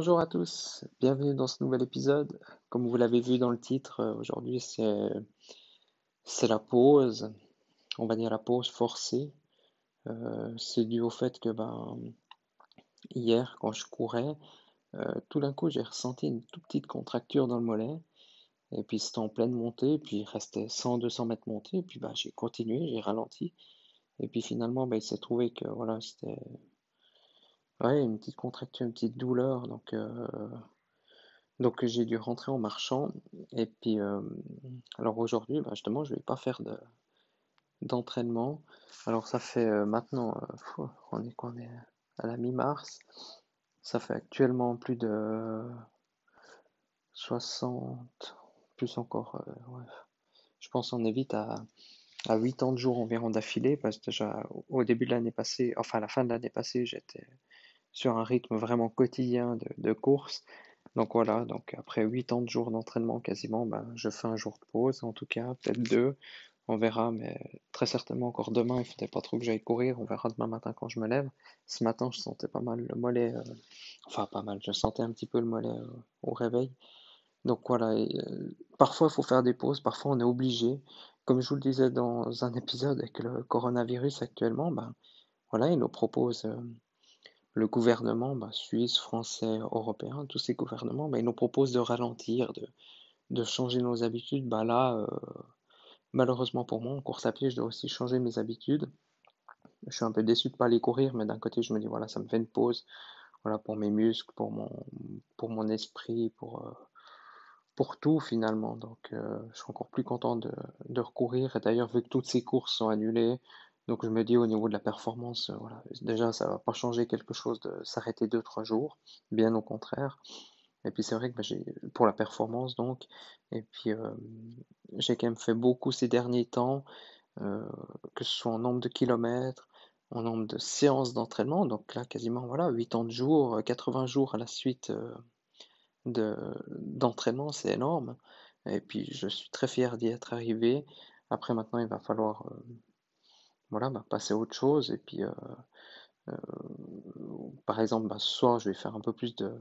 Bonjour à tous, bienvenue dans ce nouvel épisode. Comme vous l'avez vu dans le titre, euh, aujourd'hui c'est la pause, on va dire la pause forcée euh, c'est dû au fait que ben, hier, quand je courais, euh, tout d'un coup, j'ai ressenti une toute petite contracture dans le mollet. Et puis c'était en pleine montée, puis il restait 100-200 mètres montée, puis bah, j'ai continué, j'ai ralenti. Et puis finalement, bah, il s'est trouvé que voilà, c'était ouais, une petite contracture, une petite douleur. Donc, euh, donc j'ai dû rentrer en marchant. Et puis, alors aujourd'hui, bah, justement, je ne vais pas faire de, d'entraînement. Alors ça fait euh, maintenant, euh, on est on est à la mi-mars. Ça fait actuellement plus de 60, plus encore. Je pense qu'on est vite à, à 80 jours environ d'affilée, parce déjà au début de l'année passée, enfin à la fin de l'année passée, j'étais sur un rythme vraiment quotidien de, de course. Donc voilà, donc après 80 jours d'entraînement quasiment, ben, je fais un jour de pause, en tout cas, peut-être deux, on verra, mais très certainement encore demain, il ne faudrait pas trop que j'aille courir. On verra demain matin quand je me lève. Ce matin, je sentais pas mal le mollet, euh, enfin pas mal, je sentais un petit peu le mollet euh, au réveil. Donc voilà, euh, parfois il faut faire des pauses, parfois on est obligé. Comme je vous le disais dans un épisode avec le coronavirus actuellement, ben, voilà, il nous propose le gouvernement ben, suisse, français, européen, tous ces gouvernements, ben, ils nous proposent de ralentir, de, changer nos habitudes. Ben, là, Malheureusement pour moi, en course à pied, je dois aussi changer mes habitudes. Je suis un peu déçu de ne pas aller courir, mais d'un côté, je me dis, voilà, ça me fait une pause voilà, pour mes muscles, pour mon, pour mon esprit, pour, euh, pour tout finalement. Donc, euh, je suis encore plus content de, de recourir. Et d'ailleurs, vu que toutes ces courses sont annulées, donc je me dis au niveau de la performance, euh, voilà, déjà, ça ne va pas changer quelque chose de s'arrêter 2-3 jours, bien au contraire. Et puis c'est vrai que bah, pour la performance donc, et puis euh, j'ai quand même fait beaucoup ces derniers temps, euh, que ce soit en nombre de kilomètres, en nombre de séances d'entraînement. Donc là, quasiment voilà, 80 jours, 80 jours à la suite de d'entraînement, c'est énorme. Et puis je suis très fier d'y être arrivé. Après maintenant, il va falloir voilà, bah, passer à autre chose et puis euh, par exemple, bah, ce soir, je vais faire un peu plus de,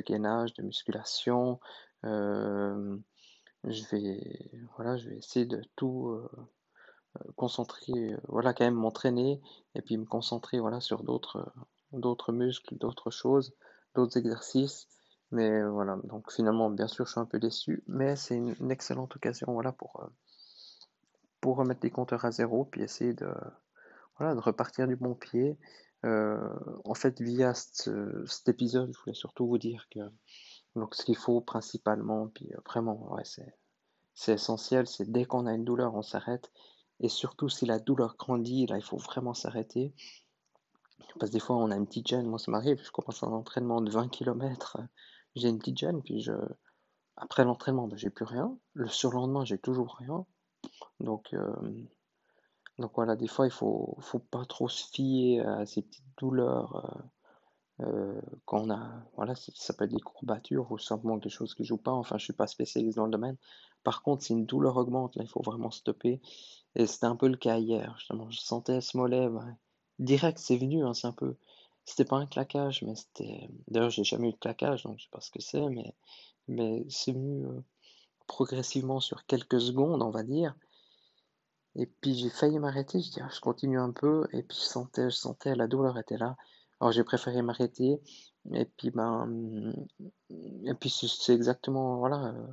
gainage, de musculation. Euh, je vais, voilà, je vais essayer de tout euh, concentrer, voilà, quand même m'entraîner et puis me concentrer, voilà, sur d'autres, d'autres muscles, d'autres choses, d'autres exercices. Mais voilà, donc finalement, bien sûr, je suis un peu déçu, mais c'est une, excellente occasion, voilà, pour, remettre les compteurs à zéro, puis essayer de, voilà, de repartir du bon pied euh, en fait, via cet épisode, je voulais surtout vous dire que donc, ce qu'il faut principalement, puis euh, vraiment, ouais, c'est, c'est essentiel, c'est dès qu'on a une douleur, on s'arrête. Et surtout, si la douleur grandit, là, il faut vraiment s'arrêter. Parce que des fois, on a une petite gêne. Moi, ça m'arrive, je commence un entraînement de 20 km, j'ai une petite gêne, puis je... après l'entraînement, ben, j'ai plus rien. Le surlendemain, j'ai toujours rien. Donc, euh, donc voilà, des fois, il faut, faut pas trop se fier à ces petites douleurs euh, euh, quand on a, voilà, ça peut être des courbatures ou simplement quelque chose qui joue pas. Enfin, je suis pas spécialiste dans le domaine. Par contre, si une douleur augmente, là, il faut vraiment stopper. Et c'était un peu le cas hier, justement. Je sentais ce mollet, direct, c'est venu, hein, c'est un peu, c'était pas un claquage, mais c'était, d'ailleurs, j'ai jamais eu de claquage, donc je sais pas ce que c'est, mais, mais c'est venu euh, progressivement sur quelques secondes, on va dire. Et puis j'ai failli m'arrêter, je dis ah, je continue un peu, et puis je sentais, je sentais la douleur était là. Alors j'ai préféré m'arrêter, et puis ben, et puis c'est exactement voilà, euh,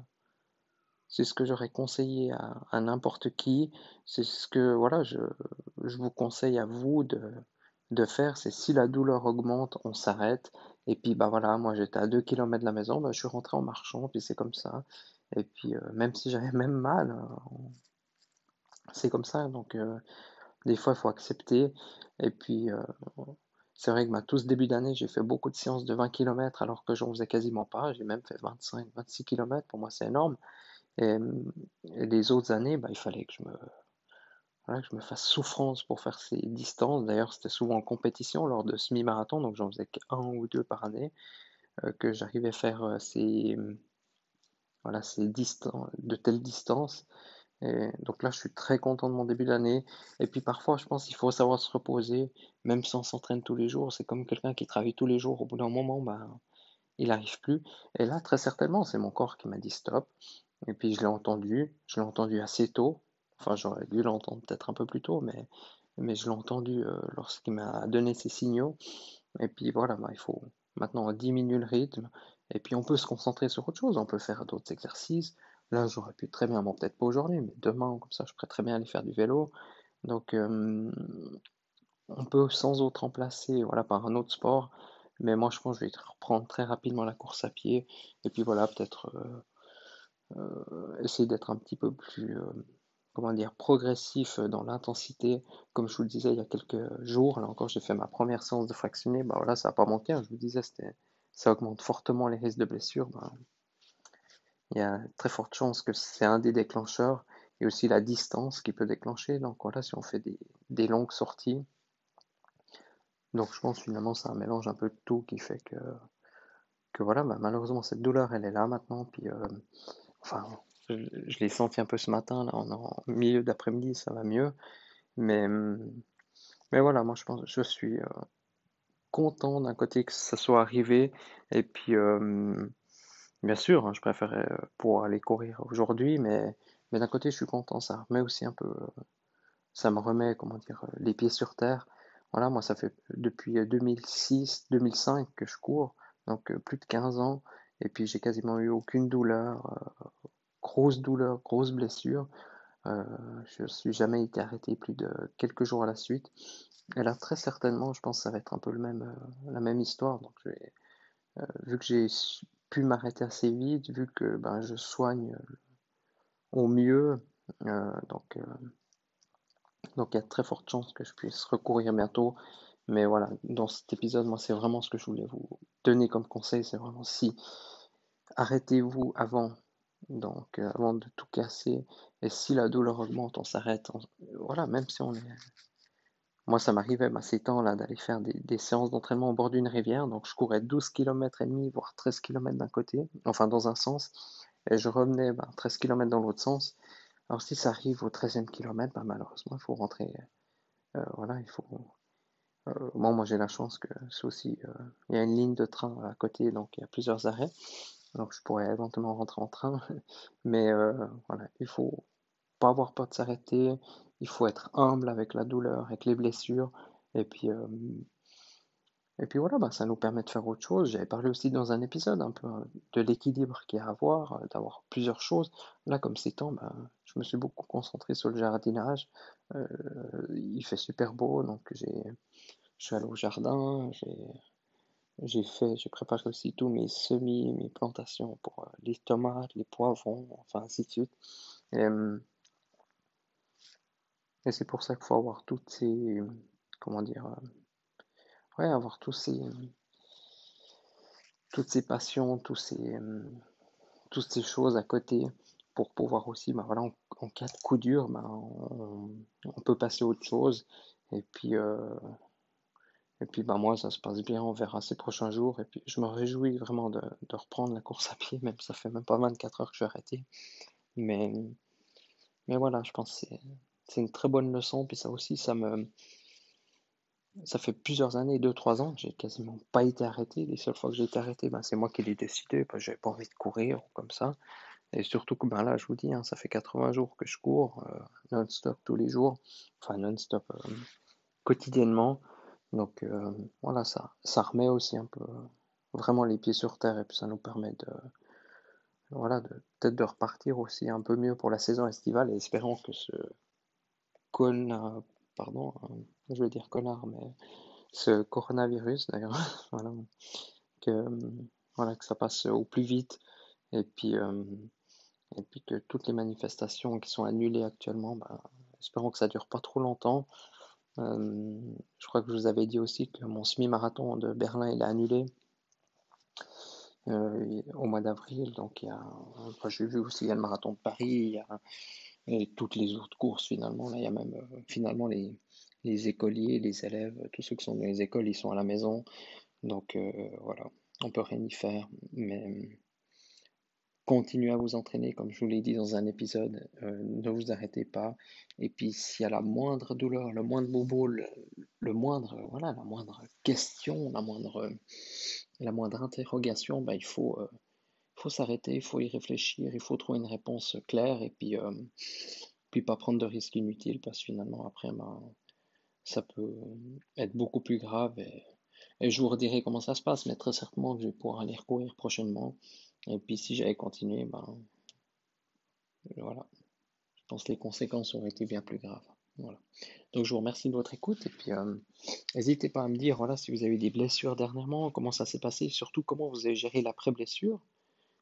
c'est ce que j'aurais conseillé à, n'importe qui. C'est ce que voilà, je, je vous conseille à vous de, de faire, c'est si la douleur augmente, on s'arrête. Et puis bah voilà, moi j'étais à 2 km de la maison, bah, je suis rentré en marchant, puis c'est comme ça. Et puis euh, même si j'avais même mal, euh, c'est comme ça, donc euh, des fois il faut accepter. Et puis, euh, c'est vrai que bah, tout ce début d'année, j'ai fait beaucoup de séances de 20 km alors que j'en faisais quasiment pas. J'ai même fait 25, 26 km. Pour moi, c'est énorme. Et, les autres années, bah, il fallait que je me, voilà, que je me fasse souffrance pour faire ces distances. D'ailleurs, c'était souvent en compétition lors de semi-marathon, donc j'en faisais qu'un ou deux par année, euh, que j'arrivais à faire ces, voilà, ces distances, de telles distances. Et donc là, je suis très content de mon début d'année. Et puis parfois, je pense qu'il faut savoir se reposer, même si on s'entraîne tous les jours. C'est comme quelqu'un qui travaille tous les jours. Au bout d'un moment, ben, il n'arrive plus. Et là, très certainement, c'est mon corps qui m'a dit stop. Et puis je l'ai entendu. Je l'ai entendu assez tôt. Enfin, j'aurais dû l'entendre peut-être un peu plus tôt, mais, mais je l'ai entendu euh, lorsqu'il m'a donné ses signaux. Et puis voilà, ben, il faut maintenant diminuer le rythme. Et puis on peut se concentrer sur autre chose. On peut faire d'autres exercices. Là, j'aurais pu très bien, bon, peut-être pas aujourd'hui, mais demain, comme ça, je pourrais très bien aller faire du vélo. Donc, euh, on peut sans autre remplacer voilà, par un autre sport. Mais moi, je pense que je vais reprendre très rapidement la course à pied. Et puis voilà, peut-être euh, euh, essayer d'être un petit peu plus, progressif dans l'intensité. Comme je vous le disais il y a quelques jours, là encore, j'ai fait ma première séance de fractionné. Bah voilà, ça n'a pas manqué. Hein, je vous disais, ça augmente fortement les risques de blessures. Bah, il y a très forte chance que c'est un des déclencheurs et aussi la distance qui peut déclencher. Donc voilà, si on fait des, longues sorties. Donc je pense finalement c'est un mélange un peu de tout qui fait que, que voilà, bah, malheureusement cette douleur elle est là maintenant. Puis euh, enfin, je, l'ai senti un peu ce matin, là en, milieu d'après-midi, ça va mieux. Mais, mais voilà, moi je pense je suis euh, content d'un côté que ça soit arrivé. Et puis euh, Bien sûr, hein, je préférais euh, pouvoir aller courir aujourd'hui, mais, mais d'un côté, je suis content. Ça remet aussi un peu, euh, ça me remet, comment dire, euh, les pieds sur terre. Voilà, moi, ça fait depuis 2006, 2005 que je cours, donc plus de 15 ans, et puis j'ai quasiment eu aucune douleur, grosse douleur, grosse blessure. je ne suis jamais été arrêté plus de quelques jours à la suite. Et là, très certainement, je pense que ça va être un peu le même, la même histoire. Donc, vu que j'ai m'arrêter assez vite vu que ben, je soigne euh, au mieux. Euh, donc, euh, donc il y a très forte chance que je puisse recourir bientôt. Mais voilà, dans cet épisode, moi, c'est vraiment ce que je voulais vous donner comme conseil. C'est vraiment si arrêtez-vous avant, donc avant de tout casser. Et si la douleur augmente, on s'arrête. Voilà, même si on est moi, ça m'arrivait bah, ces temps-là d'aller faire des, séances d'entraînement au bord d'une rivière. Donc, je courais 12 km et demi, voire 13 km d'un côté, enfin dans un sens, et je revenais 13 bah, km dans l'autre sens. Alors, si ça arrive au 13e kilomètre, bah, malheureusement, il faut rentrer. Euh, voilà, il faut. Euh, bon, moi, j'ai la chance que aussi. Euh, il y a une ligne de train à côté, donc il y a plusieurs arrêts. Donc, je pourrais éventuellement rentrer en train. Mais voilà, il faut pas avoir peur de s'arrêter il faut être humble avec la douleur, avec les blessures. Et puis, euh, et puis voilà, bah, ça nous permet de faire autre chose. J'avais parlé aussi dans un épisode un peu hein, de l'équilibre qu'il y a à avoir, euh, d'avoir plusieurs choses. Là, comme ces temps, bah, je me suis beaucoup concentré sur le jardinage. Euh, il fait super beau, donc j'ai, je suis allé au jardin, j'ai, fait, j'ai préparé aussi tous mes semis, mes plantations pour les tomates, les poivrons, enfin ainsi de suite. Et, et c'est pour ça qu'il faut avoir toutes ces. Comment dire euh, Ouais, avoir tous ces. Toutes ces passions, tous ces, toutes ces choses à côté pour pouvoir aussi, bah voilà, en, cas de coup dur, bah, on, peut passer à autre chose. Et puis, euh, et puis bah moi, ça se passe bien, on verra ces prochains jours. Et puis, je me réjouis vraiment de, de reprendre la course à pied, même ça fait même pas 24 heures que je suis arrêté. Mais, mais voilà, je pense que c'est c'est une très bonne leçon. Puis ça aussi, ça me. Ça fait plusieurs années, 2-3 ans, j'ai quasiment pas été arrêté. Les seules fois que j'ai été arrêté, ben, c'est moi qui l'ai décidé, parce que j'avais pas envie de courir ou comme ça. Et surtout que ben là, je vous dis, hein, ça fait 80 jours que je cours, euh, non-stop tous les jours. Enfin, non-stop, euh, quotidiennement. Donc euh, voilà, ça, ça remet aussi un peu vraiment les pieds sur terre et puis ça nous permet de, voilà, peut-être de repartir aussi un peu mieux pour la saison estivale et espérons que ce connard, pardon, hein, je vais dire connard, mais ce coronavirus d'ailleurs, voilà, que, ça passe au plus vite et puis, euh, et puis que toutes les manifestations qui sont annulées actuellement, bah, espérons que ça dure pas trop longtemps. je crois que je vous avais dit aussi que mon semi-marathon de Berlin il est annulé au mois d'avril. Donc il y a, j'ai vu aussi il y a le marathon de Paris, et toutes les autres courses finalement. Là, il y a même finalement les, les écoliers, les élèves, tous ceux qui sont dans les écoles, ils sont à la maison. Donc voilà, on peut rien y faire. Mais continuez à vous entraîner, comme je vous l'ai dit dans un épisode, euh, ne vous arrêtez pas. Et puis s'il y a la moindre douleur, le moindre bobo, le, moindre, voilà, la moindre question, la moindre, la moindre interrogation, ben, il faut, euh, faut s'arrêter, il faut y réfléchir, il faut trouver une réponse claire et puis, euh, puis pas prendre de risques inutiles parce que finalement après, ben, ça peut être beaucoup plus grave et, je vous redirai comment ça se passe, mais très certainement que je vais pouvoir aller recourir prochainement. Et puis si j'avais continué, ben voilà. Je pense que les conséquences auraient été bien plus graves. Voilà. Donc je vous remercie de votre écoute et puis euh, n'hésitez pas à me dire voilà si vous avez eu des blessures dernièrement, comment ça s'est passé, surtout comment vous avez géré l'après-blessure.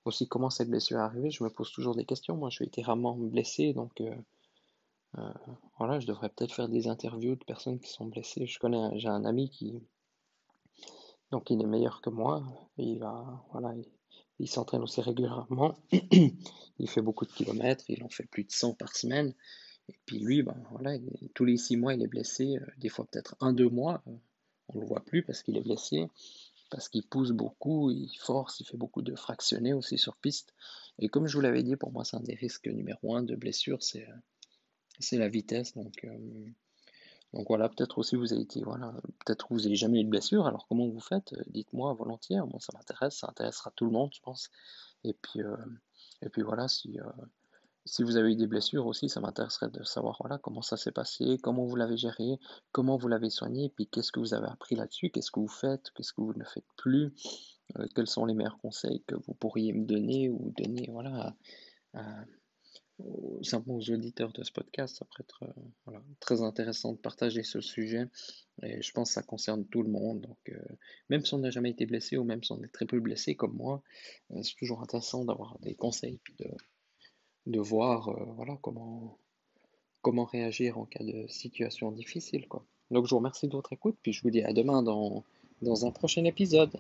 Aussi comment cette blessure est arrivée, je me pose toujours des questions. Moi je suis été rarement blessé donc euh, euh, voilà, je devrais peut-être faire des interviews de personnes qui sont blessées. Je connais, j'ai un ami qui donc il est meilleur que moi. Il va voilà, il s'entraîne aussi régulièrement. il fait beaucoup de kilomètres. Il en fait plus de 100 par semaine. Et puis lui, ben, voilà, tous les six mois, il est blessé. Euh, des fois, peut-être un, deux mois. On ne le voit plus parce qu'il est blessé. Parce qu'il pousse beaucoup, il force, il fait beaucoup de fractionnés aussi sur piste. Et comme je vous l'avais dit, pour moi, c'est un des risques numéro un de blessure, c'est euh, la vitesse. Donc, donc voilà, peut-être aussi vous avez été, voilà, peut-être vous n'avez jamais eu de blessure, alors comment vous faites? Euh, Dites-moi volontiers, moi ça m'intéresse, ça intéressera tout le monde, je pense. Et puis, euh, et puis voilà, si, euh, si vous avez eu des blessures aussi, ça m'intéresserait de savoir voilà, comment ça s'est passé, comment vous l'avez géré, comment vous l'avez soigné, puis qu'est-ce que vous avez appris là-dessus, qu'est-ce que vous faites, qu'est-ce que vous ne faites plus, quels sont les meilleurs conseils que vous pourriez me donner ou donner voilà, simplement aux auditeurs de ce podcast, ça pourrait être euh, très intéressant de partager ce sujet. Et je pense que ça concerne tout le monde. Donc, euh, même si on n'a jamais été blessé ou même si on est très peu blessé comme moi, euh, c'est toujours intéressant d'avoir des conseils puis de, de voir voilà, comment, réagir en cas de situation difficile. Quoi. Donc, je vous remercie de votre écoute. Puis je vous dis à demain dans un prochain épisode.